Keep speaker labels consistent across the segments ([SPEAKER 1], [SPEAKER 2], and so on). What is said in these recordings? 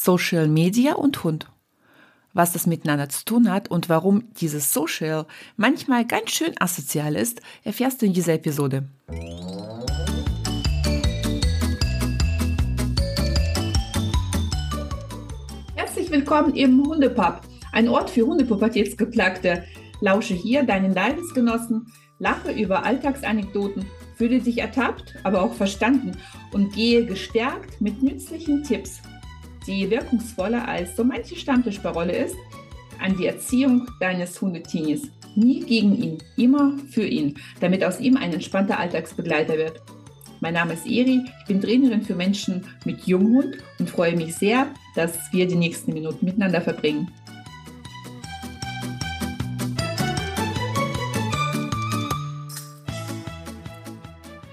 [SPEAKER 1] Social Media und Hund. Was das miteinander zu tun hat und warum dieses Social manchmal ganz schön asozial ist, erfährst du in dieser Episode. Herzlich willkommen im Hundepub, ein Ort für Hundepubertätsgeplagte. Lausche hier deinen Leidensgenossen, lache über Alltagsanekdoten, fühle dich ertappt, aber auch verstanden und gehe gestärkt mit nützlichen Tipps die wirkungsvoller als so manche Stammtischparole ist, an die Erziehung deines Hundetinis. Nie gegen ihn, immer für ihn, damit aus ihm ein entspannter Alltagsbegleiter wird. Mein Name ist Eri, ich bin Trainerin für Menschen mit Junghund und freue mich sehr, dass wir die nächsten Minuten miteinander verbringen.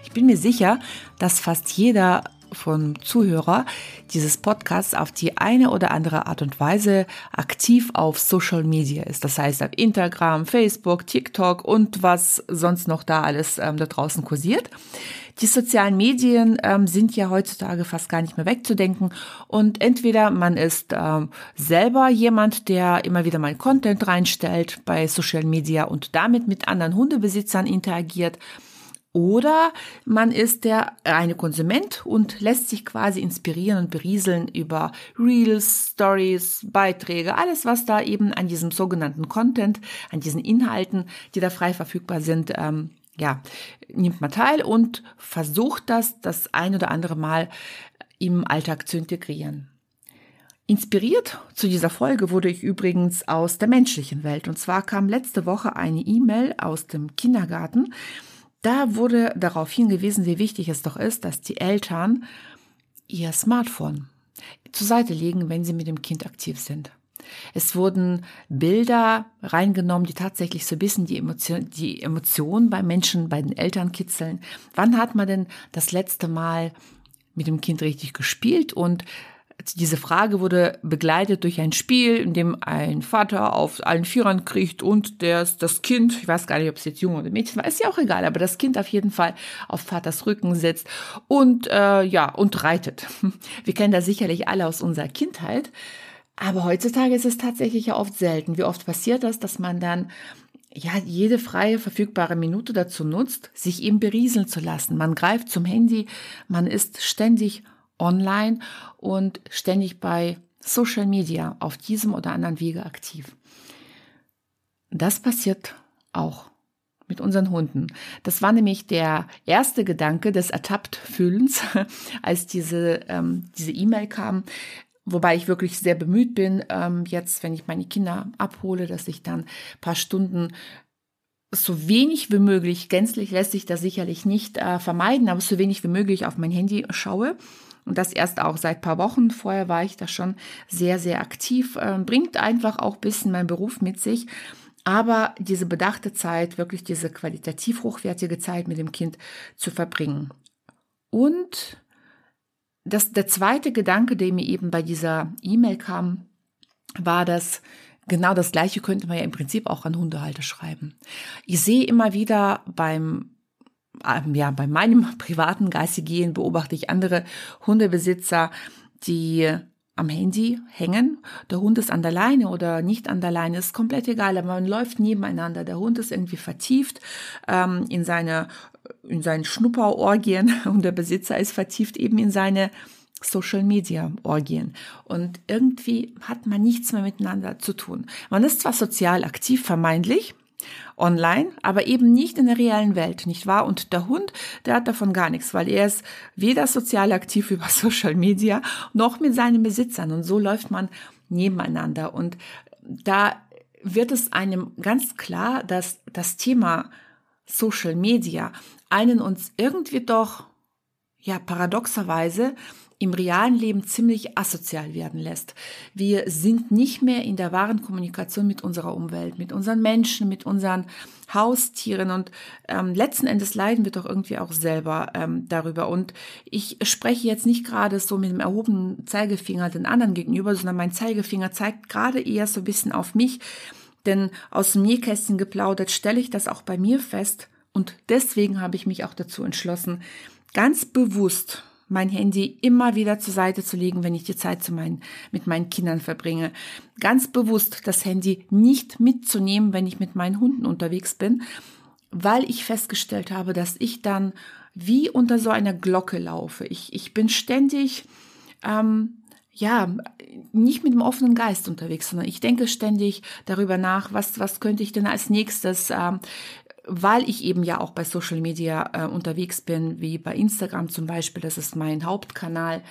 [SPEAKER 1] Ich bin mir sicher, dass fast jeder von Zuhörer dieses Podcasts auf die eine oder andere Art und Weise aktiv auf Social Media ist. Das heißt auf Instagram, Facebook, TikTok und was sonst noch da alles ähm, da draußen kursiert. Die sozialen Medien ähm, sind ja heutzutage fast gar nicht mehr wegzudenken und entweder man ist ähm, selber jemand, der immer wieder mal Content reinstellt bei Social Media und damit mit anderen Hundebesitzern interagiert oder man ist der reine Konsument und lässt sich quasi inspirieren und berieseln über Reels, Stories, Beiträge, alles, was da eben an diesem sogenannten Content, an diesen Inhalten, die da frei verfügbar sind, ähm, ja, nimmt man teil und versucht das das ein oder andere Mal im Alltag zu integrieren. Inspiriert zu dieser Folge wurde ich übrigens aus der menschlichen Welt. Und zwar kam letzte Woche eine E-Mail aus dem Kindergarten, da wurde darauf hingewiesen, wie wichtig es doch ist, dass die Eltern ihr Smartphone zur Seite legen, wenn sie mit dem Kind aktiv sind. Es wurden Bilder reingenommen, die tatsächlich so ein bisschen die Emotion, die Emotion bei Menschen, bei den Eltern kitzeln. Wann hat man denn das letzte Mal mit dem Kind richtig gespielt und diese Frage wurde begleitet durch ein Spiel, in dem ein Vater auf allen Vierern kriegt und der, das Kind, ich weiß gar nicht, ob es jetzt Junge oder Mädchen war, ist ja auch egal, aber das Kind auf jeden Fall auf Vaters Rücken sitzt und äh, ja und reitet. Wir kennen das sicherlich alle aus unserer Kindheit, aber heutzutage ist es tatsächlich ja oft selten. Wie oft passiert das, dass man dann ja, jede freie verfügbare Minute dazu nutzt, sich eben berieseln zu lassen. Man greift zum Handy, man ist ständig online und ständig bei Social Media auf diesem oder anderen Wege aktiv. Das passiert auch mit unseren Hunden. Das war nämlich der erste Gedanke des Ertapptfühlens, als diese ähm, diese E-Mail kam. Wobei ich wirklich sehr bemüht bin, ähm, jetzt, wenn ich meine Kinder abhole, dass ich dann paar Stunden so wenig wie möglich, gänzlich lässt sich das sicherlich nicht äh, vermeiden, aber so wenig wie möglich auf mein Handy schaue und das erst auch seit paar Wochen. Vorher war ich da schon sehr, sehr aktiv. Ähm, bringt einfach auch bisschen mein Beruf mit sich. Aber diese bedachte Zeit, wirklich diese qualitativ hochwertige Zeit mit dem Kind zu verbringen. Und das, der zweite Gedanke, der mir eben bei dieser E-Mail kam, war, dass genau das Gleiche könnte man ja im Prinzip auch an Hundehalter schreiben. Ich sehe immer wieder beim ja, bei meinem privaten Geistigen beobachte ich andere Hundebesitzer, die am Handy hängen. Der Hund ist an der Leine oder nicht an der Leine, ist komplett egal, aber man läuft nebeneinander. Der Hund ist irgendwie vertieft ähm, in seine in seinen Schnupperorgien und der Besitzer ist vertieft eben in seine Social Media Orgien. Und irgendwie hat man nichts mehr miteinander zu tun. Man ist zwar sozial aktiv, vermeintlich, online, aber eben nicht in der realen Welt, nicht wahr? Und der Hund, der hat davon gar nichts, weil er ist weder sozial aktiv über Social Media noch mit seinen Besitzern. Und so läuft man nebeneinander. Und da wird es einem ganz klar, dass das Thema Social Media einen uns irgendwie doch, ja, paradoxerweise im realen Leben ziemlich asozial werden lässt. Wir sind nicht mehr in der wahren Kommunikation mit unserer Umwelt, mit unseren Menschen, mit unseren Haustieren und ähm, letzten Endes leiden wir doch irgendwie auch selber ähm, darüber. Und ich spreche jetzt nicht gerade so mit dem erhobenen Zeigefinger den anderen gegenüber, sondern mein Zeigefinger zeigt gerade eher so ein bisschen auf mich, denn aus dem Nähkästchen geplaudert stelle ich das auch bei mir fest und deswegen habe ich mich auch dazu entschlossen, ganz bewusst mein Handy immer wieder zur Seite zu legen, wenn ich die Zeit zu meinen, mit meinen Kindern verbringe. Ganz bewusst das Handy nicht mitzunehmen, wenn ich mit meinen Hunden unterwegs bin, weil ich festgestellt habe, dass ich dann wie unter so einer Glocke laufe. Ich, ich bin ständig, ähm, ja, nicht mit dem offenen Geist unterwegs, sondern ich denke ständig darüber nach, was, was könnte ich denn als nächstes, ähm, weil ich eben ja auch bei Social Media äh, unterwegs bin, wie bei Instagram zum Beispiel, das ist mein Hauptkanal.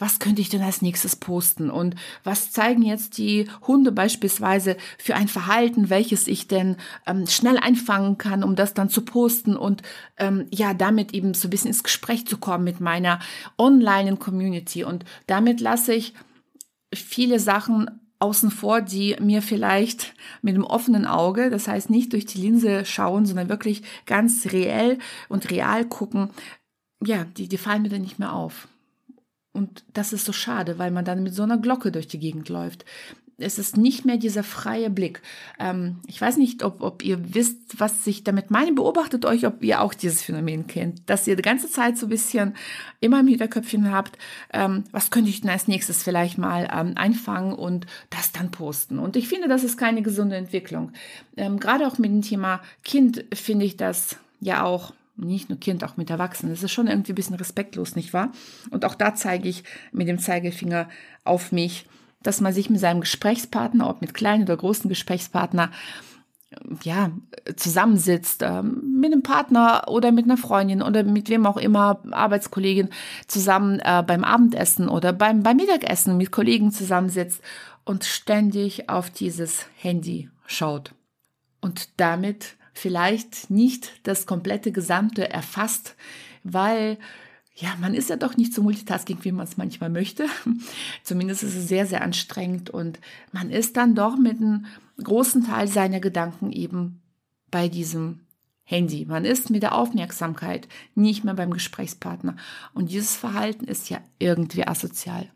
[SPEAKER 1] Was könnte ich denn als nächstes posten? Und was zeigen jetzt die Hunde beispielsweise für ein Verhalten, welches ich denn ähm, schnell einfangen kann, um das dann zu posten und ähm, ja, damit eben so ein bisschen ins Gespräch zu kommen mit meiner Online-Community. Und damit lasse ich viele Sachen außen vor, die mir vielleicht mit einem offenen Auge, das heißt nicht durch die Linse schauen, sondern wirklich ganz reell und real gucken, ja, die, die fallen mir dann nicht mehr auf. Und das ist so schade, weil man dann mit so einer Glocke durch die Gegend läuft es ist nicht mehr dieser freie Blick. Ähm, ich weiß nicht, ob, ob ihr wisst, was ich damit meine. Beobachtet euch, ob ihr auch dieses Phänomen kennt, dass ihr die ganze Zeit so ein bisschen immer im Hinterköpfchen habt, ähm, was könnte ich denn als nächstes vielleicht mal ähm, einfangen und das dann posten. Und ich finde, das ist keine gesunde Entwicklung. Ähm, gerade auch mit dem Thema Kind finde ich das ja auch nicht nur Kind, auch mit Erwachsenen. Das ist schon irgendwie ein bisschen respektlos, nicht wahr? Und auch da zeige ich mit dem Zeigefinger auf mich dass man sich mit seinem Gesprächspartner, ob mit kleinen oder großen Gesprächspartner, ja, zusammensitzt, äh, mit einem Partner oder mit einer Freundin oder mit wem auch immer, Arbeitskollegin, zusammen äh, beim Abendessen oder beim, beim Mittagessen mit Kollegen zusammensitzt und ständig auf dieses Handy schaut. Und damit vielleicht nicht das komplette Gesamte erfasst, weil ja, man ist ja doch nicht so multitasking, wie man es manchmal möchte. Zumindest ist es sehr, sehr anstrengend und man ist dann doch mit einem großen Teil seiner Gedanken eben bei diesem Handy. Man ist mit der Aufmerksamkeit nicht mehr beim Gesprächspartner. Und dieses Verhalten ist ja irgendwie asozial.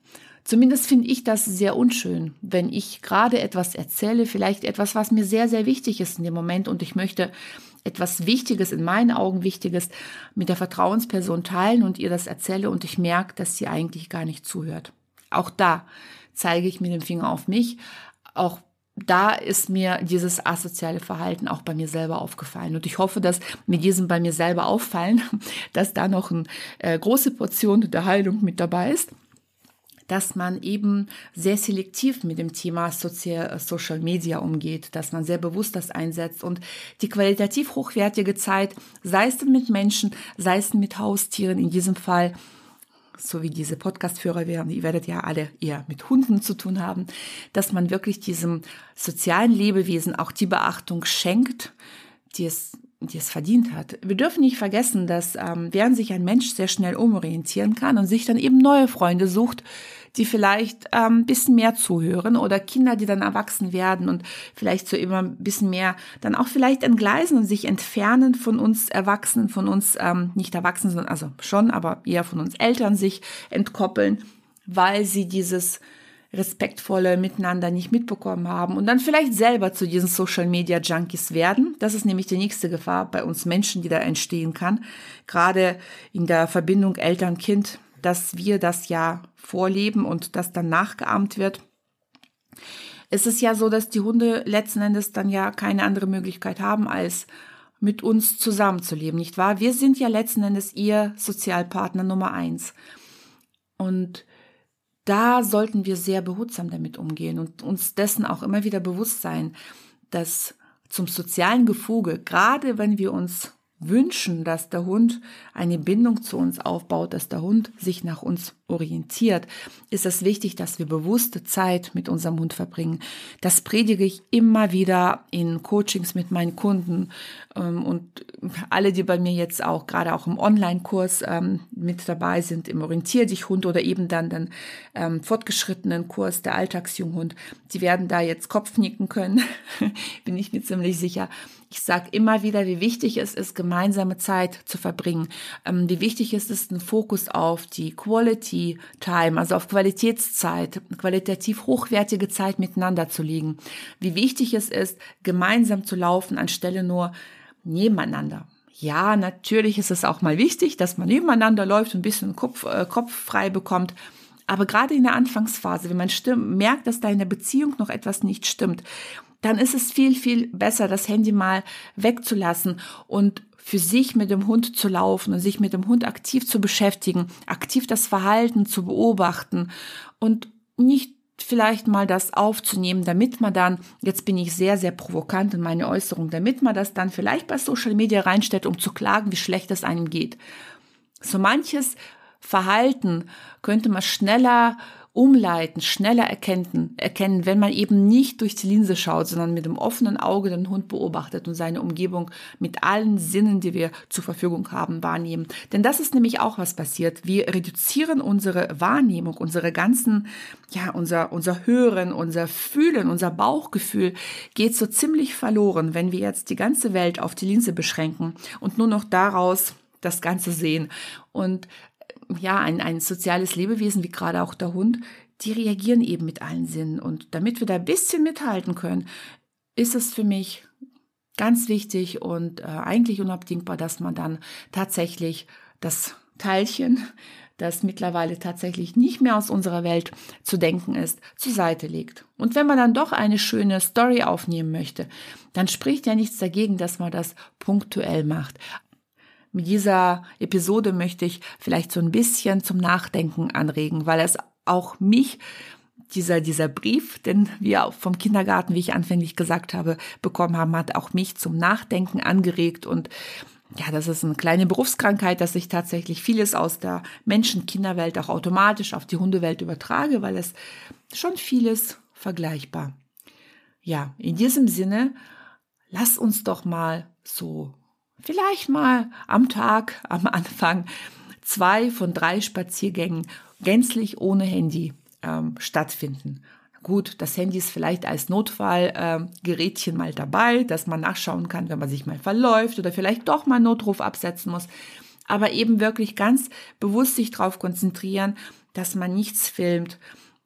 [SPEAKER 1] Zumindest finde ich das sehr unschön, wenn ich gerade etwas erzähle, vielleicht etwas, was mir sehr, sehr wichtig ist in dem Moment und ich möchte etwas Wichtiges, in meinen Augen Wichtiges, mit der Vertrauensperson teilen und ihr das erzähle und ich merke, dass sie eigentlich gar nicht zuhört. Auch da zeige ich mit dem Finger auf mich. Auch da ist mir dieses asoziale Verhalten auch bei mir selber aufgefallen. Und ich hoffe, dass mit diesem bei mir selber auffallen, dass da noch eine äh, große Portion der Heilung mit dabei ist dass man eben sehr selektiv mit dem Thema Social Media umgeht, dass man sehr bewusst das einsetzt und die qualitativ hochwertige Zeit, sei es denn mit Menschen, sei es denn mit Haustieren, in diesem Fall so wie diese Podcast-Führer werden, ihr werdet ja alle eher mit Hunden zu tun haben, dass man wirklich diesem sozialen Lebewesen auch die Beachtung schenkt, die es die es verdient hat. Wir dürfen nicht vergessen, dass ähm, während sich ein Mensch sehr schnell umorientieren kann und sich dann eben neue Freunde sucht, die vielleicht ähm, ein bisschen mehr zuhören oder Kinder, die dann erwachsen werden und vielleicht so immer ein bisschen mehr dann auch vielleicht entgleisen und sich entfernen von uns Erwachsenen, von uns ähm, nicht Erwachsenen, sondern also schon, aber eher von uns Eltern sich entkoppeln, weil sie dieses respektvolle Miteinander nicht mitbekommen haben und dann vielleicht selber zu diesen Social Media Junkies werden. Das ist nämlich die nächste Gefahr bei uns Menschen, die da entstehen kann. Gerade in der Verbindung Eltern-Kind, dass wir das ja vorleben und das dann nachgeahmt wird. Es ist ja so, dass die Hunde letzten Endes dann ja keine andere Möglichkeit haben, als mit uns zusammenzuleben, nicht wahr? Wir sind ja letzten Endes ihr Sozialpartner Nummer eins. Und da sollten wir sehr behutsam damit umgehen und uns dessen auch immer wieder bewusst sein, dass zum sozialen Gefuge, gerade wenn wir uns wünschen, dass der Hund eine Bindung zu uns aufbaut, dass der Hund sich nach uns orientiert, ist es wichtig, dass wir bewusste Zeit mit unserem Hund verbringen. Das predige ich immer wieder in Coachings mit meinen Kunden ähm, und alle, die bei mir jetzt auch gerade auch im Online-Kurs ähm, mit dabei sind, im Orientier dich Hund oder eben dann den ähm, fortgeschrittenen Kurs der Alltagsjunghund, die werden da jetzt Kopfnicken können, bin ich mir ziemlich sicher. Ich sage immer wieder, wie wichtig es ist, gemeinsame Zeit zu verbringen, ähm, wie wichtig es ist, einen Fokus auf die Quality Time, also auf Qualitätszeit, qualitativ hochwertige Zeit miteinander zu legen, wie wichtig es ist, gemeinsam zu laufen, anstelle nur nebeneinander. Ja, natürlich ist es auch mal wichtig, dass man nebeneinander läuft und ein bisschen Kopf, äh, Kopf frei bekommt. Aber gerade in der Anfangsphase, wenn man merkt, dass da in der Beziehung noch etwas nicht stimmt, dann ist es viel, viel besser, das Handy mal wegzulassen und für sich mit dem Hund zu laufen und sich mit dem Hund aktiv zu beschäftigen, aktiv das Verhalten zu beobachten und nicht vielleicht mal das aufzunehmen, damit man dann, jetzt bin ich sehr, sehr provokant in meine Äußerung, damit man das dann vielleicht bei Social Media reinstellt, um zu klagen, wie schlecht es einem geht. So manches Verhalten könnte man schneller umleiten, schneller erkennen, erkennen, wenn man eben nicht durch die Linse schaut, sondern mit dem offenen Auge den Hund beobachtet und seine Umgebung mit allen Sinnen, die wir zur Verfügung haben, wahrnehmen. Denn das ist nämlich auch was passiert. Wir reduzieren unsere Wahrnehmung, unsere ganzen, ja, unser, unser Hören, unser Fühlen, unser Bauchgefühl geht so ziemlich verloren, wenn wir jetzt die ganze Welt auf die Linse beschränken und nur noch daraus das Ganze sehen. Und ja, ein, ein soziales Lebewesen, wie gerade auch der Hund, die reagieren eben mit allen Sinnen. Und damit wir da ein bisschen mithalten können, ist es für mich ganz wichtig und äh, eigentlich unabdingbar, dass man dann tatsächlich das Teilchen, das mittlerweile tatsächlich nicht mehr aus unserer Welt zu denken ist, zur Seite legt. Und wenn man dann doch eine schöne Story aufnehmen möchte, dann spricht ja nichts dagegen, dass man das punktuell macht. Mit dieser Episode möchte ich vielleicht so ein bisschen zum Nachdenken anregen, weil es auch mich dieser, dieser Brief, den wir vom Kindergarten, wie ich anfänglich gesagt habe, bekommen haben, hat auch mich zum Nachdenken angeregt und ja, das ist eine kleine Berufskrankheit, dass ich tatsächlich vieles aus der Menschen-Kinderwelt auch automatisch auf die Hundewelt übertrage, weil es schon vieles vergleichbar. Ja, in diesem Sinne, lass uns doch mal so vielleicht mal am Tag, am Anfang, zwei von drei Spaziergängen gänzlich ohne Handy ähm, stattfinden. Gut, das Handy ist vielleicht als Notfallgerätchen äh, mal dabei, dass man nachschauen kann, wenn man sich mal verläuft oder vielleicht doch mal Notruf absetzen muss. Aber eben wirklich ganz bewusst sich darauf konzentrieren, dass man nichts filmt,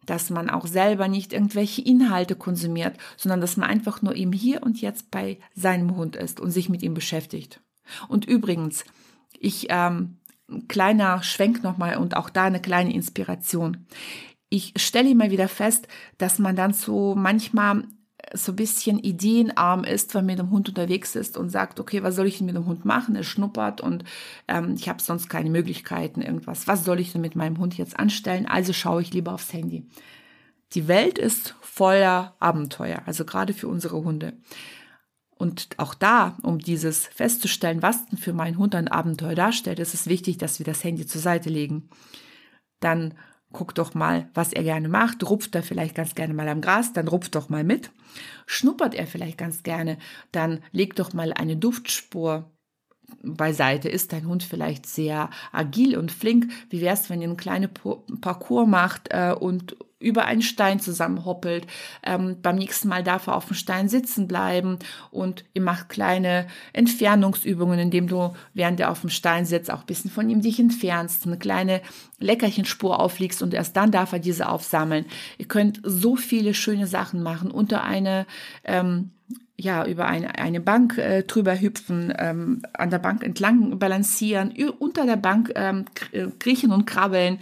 [SPEAKER 1] dass man auch selber nicht irgendwelche Inhalte konsumiert, sondern dass man einfach nur im Hier und Jetzt bei seinem Hund ist und sich mit ihm beschäftigt. Und übrigens, ich ähm, kleiner Schwenk nochmal und auch da eine kleine Inspiration. Ich stelle immer wieder fest, dass man dann so manchmal so ein bisschen ideenarm ist, wenn man mit dem Hund unterwegs ist und sagt, okay, was soll ich denn mit dem Hund machen? Er schnuppert und ähm, ich habe sonst keine Möglichkeiten, irgendwas. Was soll ich denn mit meinem Hund jetzt anstellen? Also schaue ich lieber aufs Handy. Die Welt ist voller Abenteuer, also gerade für unsere Hunde. Und auch da, um dieses festzustellen, was denn für meinen Hund ein Abenteuer darstellt, ist es wichtig, dass wir das Handy zur Seite legen. Dann guck doch mal, was er gerne macht. Rupft er vielleicht ganz gerne mal am Gras, dann rupft doch mal mit. Schnuppert er vielleicht ganz gerne, dann leg doch mal eine Duftspur beiseite. Ist dein Hund vielleicht sehr agil und flink? Wie wär's, wenn ihr einen kleinen Parcours macht äh, und über einen Stein zusammenhoppelt. Ähm, beim nächsten Mal darf er auf dem Stein sitzen bleiben und ihr macht kleine Entfernungsübungen, indem du, während er auf dem Stein sitzt, auch ein bisschen von ihm dich entfernst, eine kleine Leckerchenspur auflegst und erst dann darf er diese aufsammeln. Ihr könnt so viele schöne Sachen machen unter eine ähm, ja, über eine, eine Bank äh, drüber hüpfen, ähm, an der Bank entlang balancieren, unter der Bank ähm, äh, kriechen und krabbeln.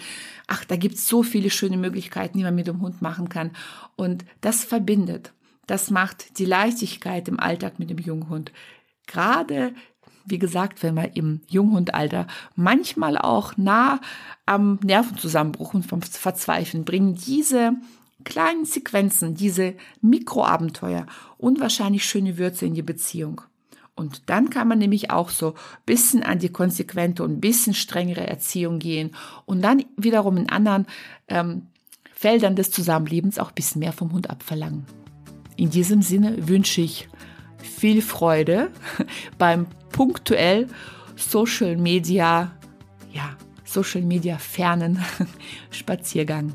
[SPEAKER 1] Ach, da gibt's so viele schöne Möglichkeiten, die man mit dem Hund machen kann. Und das verbindet. Das macht die Leichtigkeit im Alltag mit dem Junghund. Gerade, wie gesagt, wenn man im Junghundalter manchmal auch nah am Nervenzusammenbruch und vom Verzweifeln bringen diese kleinen Sequenzen, diese Mikroabenteuer unwahrscheinlich schöne Würze in die Beziehung. Und dann kann man nämlich auch so bisschen an die konsequente und bisschen strengere Erziehung gehen und dann wiederum in anderen ähm, Feldern des Zusammenlebens auch bisschen mehr vom Hund abverlangen. In diesem Sinne wünsche ich viel Freude beim punktuell Social Media, ja, Social Media fernen Spaziergang.